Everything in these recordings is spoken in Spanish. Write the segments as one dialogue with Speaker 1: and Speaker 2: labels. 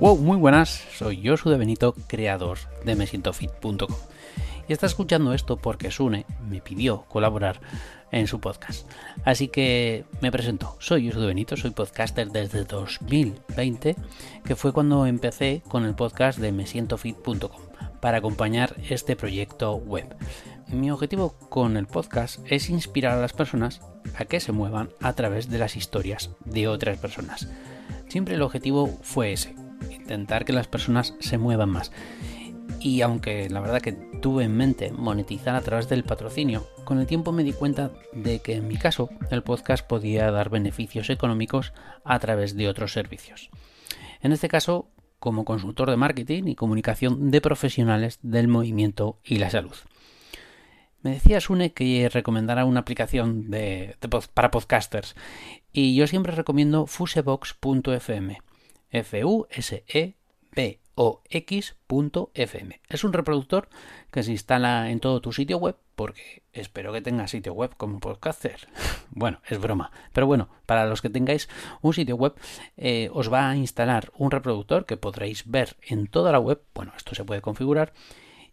Speaker 1: Wow, muy buenas. Soy Josu de Benito, creador de mesientofit.com. Y está escuchando esto porque Sune me pidió colaborar en su podcast. Así que me presento. Soy Josu de Benito, soy podcaster desde 2020, que fue cuando empecé con el podcast de mesientofit.com para acompañar este proyecto web. Mi objetivo con el podcast es inspirar a las personas a que se muevan a través de las historias de otras personas. Siempre el objetivo fue ese, intentar que las personas se muevan más. Y aunque la verdad que tuve en mente monetizar a través del patrocinio, con el tiempo me di cuenta de que en mi caso el podcast podía dar beneficios económicos a través de otros servicios. En este caso, como consultor de marketing y comunicación de profesionales del movimiento y la salud. Me decía Sune que recomendara una aplicación de, para podcasters y yo siempre recomiendo fusebox.fm. F-U-S-E-B o x.fm. Es un reproductor que se instala en todo tu sitio web porque espero que tengas sitio web como podcaster. bueno, es broma. Pero bueno, para los que tengáis un sitio web, eh, os va a instalar un reproductor que podréis ver en toda la web. Bueno, esto se puede configurar.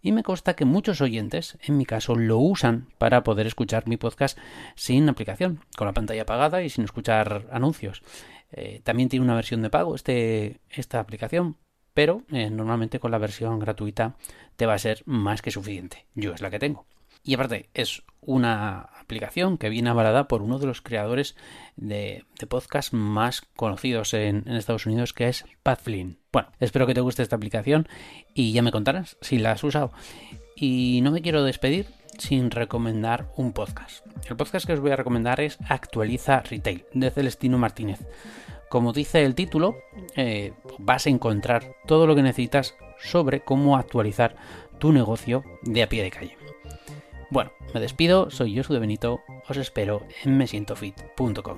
Speaker 1: Y me consta que muchos oyentes, en mi caso, lo usan para poder escuchar mi podcast sin aplicación, con la pantalla apagada y sin escuchar anuncios. Eh, también tiene una versión de pago este, esta aplicación, pero eh, normalmente con la versión gratuita te va a ser más que suficiente. Yo es la que tengo. Y aparte, es una aplicación que viene avalada por uno de los creadores de, podcast más conocidos en, Estados Unidos, que es Pat Flynn. Bueno, espero que te guste esta aplicación y ya me contarás si la has usado. Y no me quiero despedir sin recomendar un podcast. El podcast que os voy a recomendar es Actualiza Retail, de Celestino Martínez. Como dice el título, eh, vas a encontrar todo lo que necesitas sobre cómo actualizar tu negocio de a pie de calle. Bueno, me despido, soy Josu de Benito, os espero en mesientofit.com.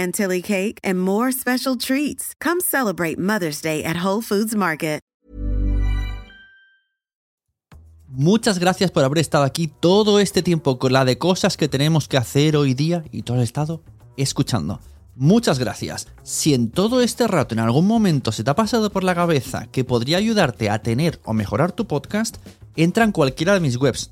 Speaker 2: chantilly cake, and more special treats. Come celebrate Mother's Day at Whole Foods Market.
Speaker 3: Muchas gracias por haber estado aquí todo este tiempo con la de cosas que tenemos que hacer hoy día y todo el estado escuchando. Muchas gracias. Si en todo este rato en algún momento se te ha pasado por la cabeza que podría ayudarte a tener o mejorar tu podcast, entra en cualquiera de mis webs.